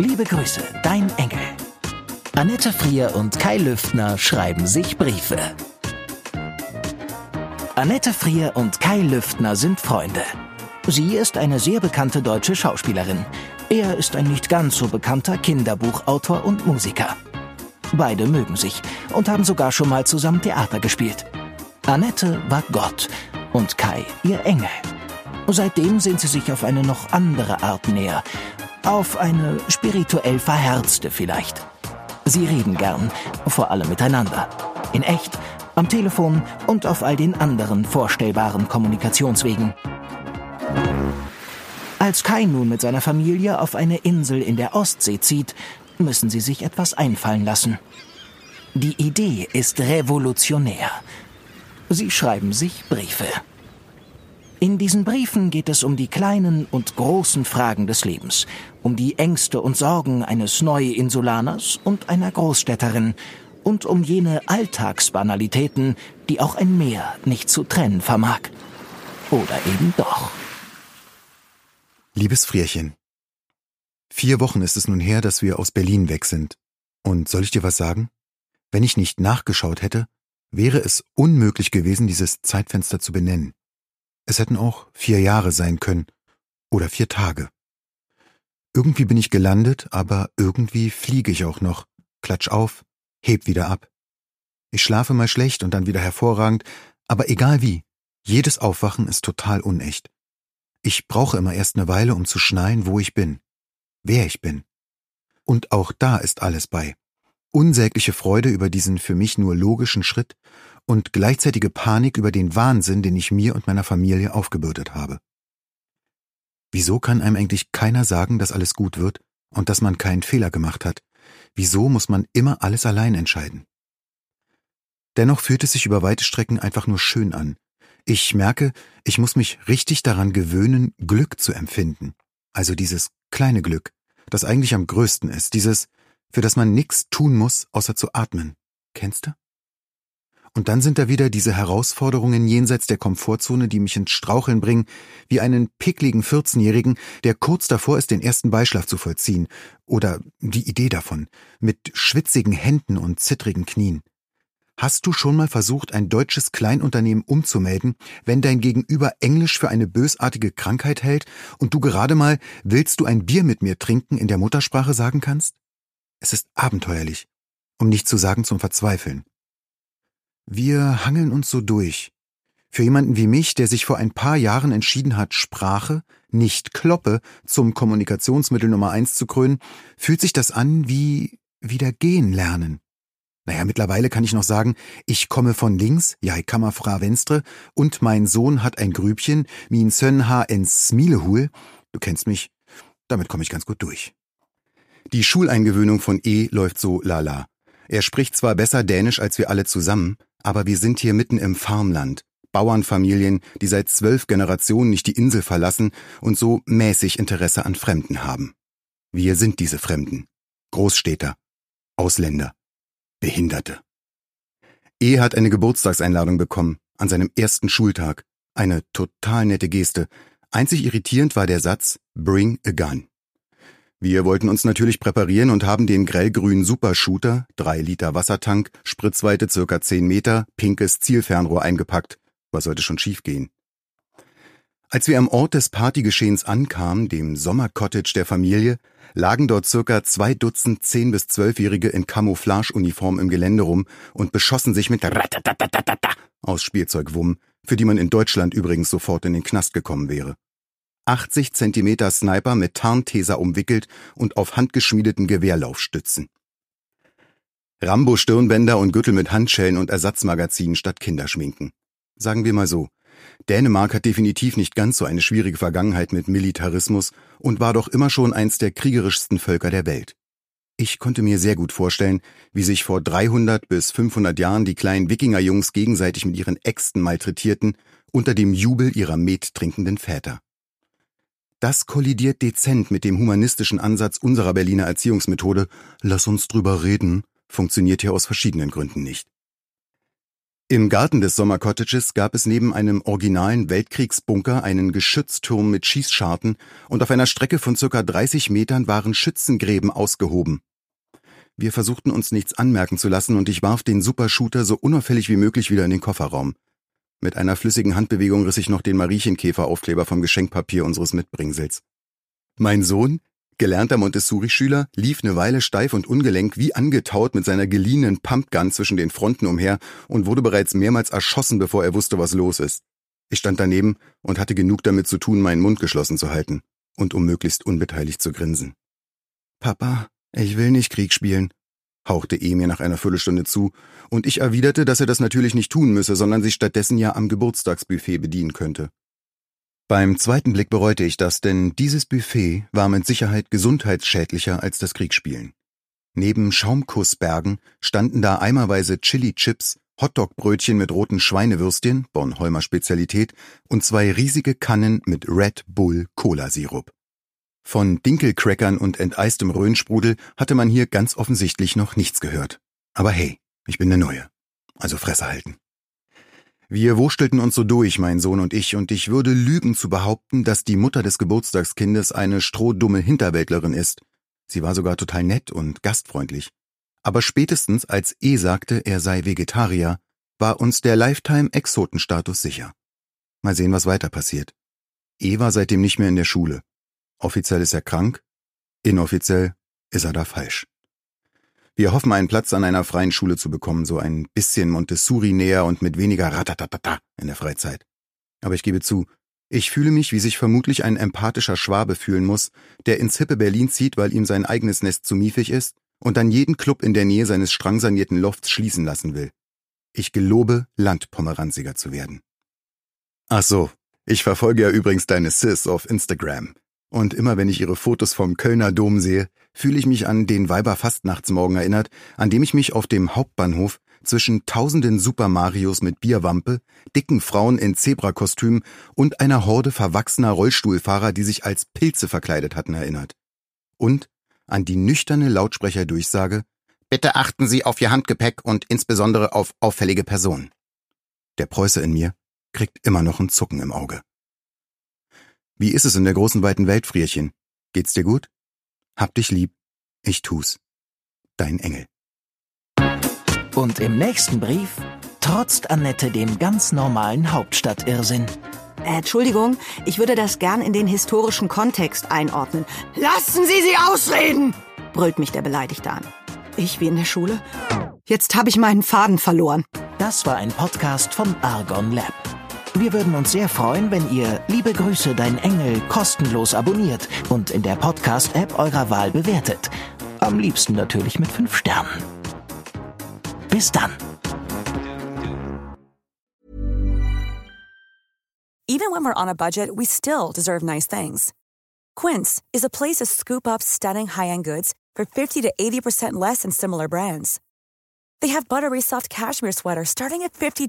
Liebe Grüße, dein Engel. Annette Frier und Kai Lüftner schreiben sich Briefe. Annette Frier und Kai Lüftner sind Freunde. Sie ist eine sehr bekannte deutsche Schauspielerin. Er ist ein nicht ganz so bekannter Kinderbuchautor und Musiker. Beide mögen sich und haben sogar schon mal zusammen Theater gespielt. Annette war Gott und Kai ihr Engel. Seitdem sind sie sich auf eine noch andere Art näher. Auf eine spirituell verherzte vielleicht. Sie reden gern, vor allem miteinander. In echt, am Telefon und auf all den anderen vorstellbaren Kommunikationswegen. Als Kai nun mit seiner Familie auf eine Insel in der Ostsee zieht, müssen sie sich etwas einfallen lassen. Die Idee ist revolutionär. Sie schreiben sich Briefe. In diesen Briefen geht es um die kleinen und großen Fragen des Lebens, um die Ängste und Sorgen eines Neu-Insulaners und einer Großstädterin und um jene Alltagsbanalitäten, die auch ein Meer nicht zu trennen vermag. Oder eben doch. Liebes Frierchen, vier Wochen ist es nun her, dass wir aus Berlin weg sind. Und soll ich dir was sagen? Wenn ich nicht nachgeschaut hätte, wäre es unmöglich gewesen, dieses Zeitfenster zu benennen. Es hätten auch vier Jahre sein können oder vier Tage. Irgendwie bin ich gelandet, aber irgendwie fliege ich auch noch, klatsch auf, heb wieder ab. Ich schlafe mal schlecht und dann wieder hervorragend, aber egal wie, jedes Aufwachen ist total unecht. Ich brauche immer erst eine Weile, um zu schnallen, wo ich bin, wer ich bin. Und auch da ist alles bei. Unsägliche Freude über diesen für mich nur logischen Schritt und gleichzeitige Panik über den Wahnsinn, den ich mir und meiner Familie aufgebürdet habe. Wieso kann einem eigentlich keiner sagen, dass alles gut wird und dass man keinen Fehler gemacht hat? Wieso muss man immer alles allein entscheiden? Dennoch fühlt es sich über weite Strecken einfach nur schön an, ich merke, ich muss mich richtig daran gewöhnen, Glück zu empfinden. Also dieses kleine Glück, das eigentlich am größten ist, dieses, für das man nix tun muss, außer zu atmen. Kennst du? Und dann sind da wieder diese Herausforderungen jenseits der Komfortzone, die mich ins Straucheln bringen, wie einen pickligen 14-Jährigen, der kurz davor ist, den ersten Beischlaf zu vollziehen. Oder die Idee davon, mit schwitzigen Händen und zittrigen Knien. Hast du schon mal versucht, ein deutsches Kleinunternehmen umzumelden, wenn dein Gegenüber Englisch für eine bösartige Krankheit hält und du gerade mal willst du ein Bier mit mir trinken in der Muttersprache sagen kannst? Es ist abenteuerlich, um nicht zu sagen zum Verzweifeln. Wir hangeln uns so durch. Für jemanden wie mich, der sich vor ein paar Jahren entschieden hat, Sprache, nicht Kloppe, zum Kommunikationsmittel Nummer eins zu krönen, fühlt sich das an wie wieder gehen lernen. Naja, mittlerweile kann ich noch sagen, ich komme von links, ja, ich kammer fra Venstre, und mein Sohn hat ein Grübchen, min Sön ha en Smilehul. Du kennst mich, damit komme ich ganz gut durch. Die Schuleingewöhnung von E läuft so lala. Er spricht zwar besser Dänisch als wir alle zusammen, aber wir sind hier mitten im Farmland. Bauernfamilien, die seit zwölf Generationen nicht die Insel verlassen und so mäßig Interesse an Fremden haben. Wir sind diese Fremden. Großstädter. Ausländer. Behinderte. E hat eine Geburtstagseinladung bekommen, an seinem ersten Schultag. Eine total nette Geste. Einzig irritierend war der Satz Bring a Gun. Wir wollten uns natürlich präparieren und haben den grellgrünen Supershooter, drei Liter Wassertank, Spritzweite circa zehn Meter, pinkes Zielfernrohr eingepackt. Was sollte schon schiefgehen? Als wir am Ort des Partygeschehens ankamen, dem Sommercottage der Familie, lagen dort circa zwei Dutzend zehn- bis zwölfjährige in Camouflageuniform im Gelände rum und beschossen sich mit Ratatatatata aus Spielzeugwumm, für die man in Deutschland übrigens sofort in den Knast gekommen wäre. 80 Zentimeter Sniper mit Tarntaser umwickelt und auf handgeschmiedeten Gewehrlaufstützen. Rambo-Stirnbänder und Gürtel mit Handschellen und Ersatzmagazinen statt Kinderschminken. Sagen wir mal so, Dänemark hat definitiv nicht ganz so eine schwierige Vergangenheit mit Militarismus und war doch immer schon eins der kriegerischsten Völker der Welt. Ich konnte mir sehr gut vorstellen, wie sich vor 300 bis 500 Jahren die kleinen Wikingerjungs gegenseitig mit ihren Äxten malträtierten unter dem Jubel ihrer mettrinkenden Väter. Das kollidiert dezent mit dem humanistischen Ansatz unserer Berliner Erziehungsmethode Lass uns drüber reden, funktioniert hier aus verschiedenen Gründen nicht. Im Garten des Sommercottages gab es neben einem originalen Weltkriegsbunker einen Geschützturm mit Schießscharten und auf einer Strecke von circa 30 Metern waren Schützengräben ausgehoben. Wir versuchten uns nichts anmerken zu lassen und ich warf den Supershooter so unauffällig wie möglich wieder in den Kofferraum. Mit einer flüssigen Handbewegung riss ich noch den Mariechenkäferaufkleber vom Geschenkpapier unseres Mitbringsels. Mein Sohn, gelernter Montessori-Schüler, lief eine Weile steif und ungelenk wie angetaut mit seiner geliehenen Pumpgun zwischen den Fronten umher und wurde bereits mehrmals erschossen, bevor er wusste, was los ist. Ich stand daneben und hatte genug damit zu tun, meinen Mund geschlossen zu halten und um möglichst unbeteiligt zu grinsen. Papa, ich will nicht Krieg spielen, hauchte E mir nach einer Viertelstunde zu, und ich erwiderte, dass er das natürlich nicht tun müsse, sondern sich stattdessen ja am Geburtstagsbuffet bedienen könnte. Beim zweiten Blick bereute ich das, denn dieses Buffet war mit Sicherheit gesundheitsschädlicher als das Kriegsspielen. Neben Schaumkussbergen standen da eimerweise Chili-Chips, Hotdogbrötchen mit roten Schweinewürstchen, Bornholmer Spezialität, und zwei riesige Kannen mit Red Bull Cola-Sirup. Von Dinkelcrackern und enteistem Röhnsprudel hatte man hier ganz offensichtlich noch nichts gehört. Aber hey, ich bin der Neue. Also Fresse halten. Wir wurstelten uns so durch, mein Sohn und ich, und ich würde lügen zu behaupten, dass die Mutter des Geburtstagskindes eine strohdumme Hinterwäldlerin ist. Sie war sogar total nett und gastfreundlich. Aber spätestens als E sagte, er sei Vegetarier, war uns der Lifetime-Exotenstatus sicher. Mal sehen, was weiter passiert. E war seitdem nicht mehr in der Schule. Offiziell ist er krank, inoffiziell ist er da falsch. Wir hoffen, einen Platz an einer freien Schule zu bekommen, so ein bisschen Montessori näher und mit weniger Ratatatata in der Freizeit. Aber ich gebe zu, ich fühle mich, wie sich vermutlich ein empathischer Schwabe fühlen muss, der ins hippe Berlin zieht, weil ihm sein eigenes Nest zu miefig ist und dann jeden Club in der Nähe seines strangsanierten Lofts schließen lassen will. Ich gelobe, Landpomeranziger zu werden. Ach so, ich verfolge ja übrigens deine Sis auf Instagram. Und immer wenn ich ihre Fotos vom Kölner Dom sehe, fühle ich mich an den Weiberfastnachtsmorgen erinnert, an dem ich mich auf dem Hauptbahnhof zwischen tausenden Super Marios mit Bierwampe, dicken Frauen in Zebrakostüm und einer Horde verwachsener Rollstuhlfahrer, die sich als Pilze verkleidet hatten, erinnert. Und an die nüchterne Lautsprecherdurchsage Bitte achten Sie auf Ihr Handgepäck und insbesondere auf auffällige Personen. Der Preuße in mir kriegt immer noch ein Zucken im Auge. Wie ist es in der großen weiten Welt, Frierchen? Geht's dir gut? Hab dich lieb. Ich tu's. Dein Engel. Und im nächsten Brief trotzt Annette dem ganz normalen Hauptstadtirrsinn. Äh, Entschuldigung, ich würde das gern in den historischen Kontext einordnen. Lassen Sie sie ausreden! brüllt mich der Beleidigte an. Ich wie in der Schule? Jetzt habe ich meinen Faden verloren. Das war ein Podcast vom Argon Lab. Wir würden uns sehr freuen, wenn ihr Liebe Grüße, dein Engel kostenlos abonniert und in der Podcast-App eurer Wahl bewertet. Am liebsten natürlich mit fünf Sternen. Bis dann. Even when we're on a budget, we still deserve nice things. Quince is a place to scoop up stunning high-end goods for 50 to 80% less than similar brands. They have buttery soft cashmere sweaters starting at $50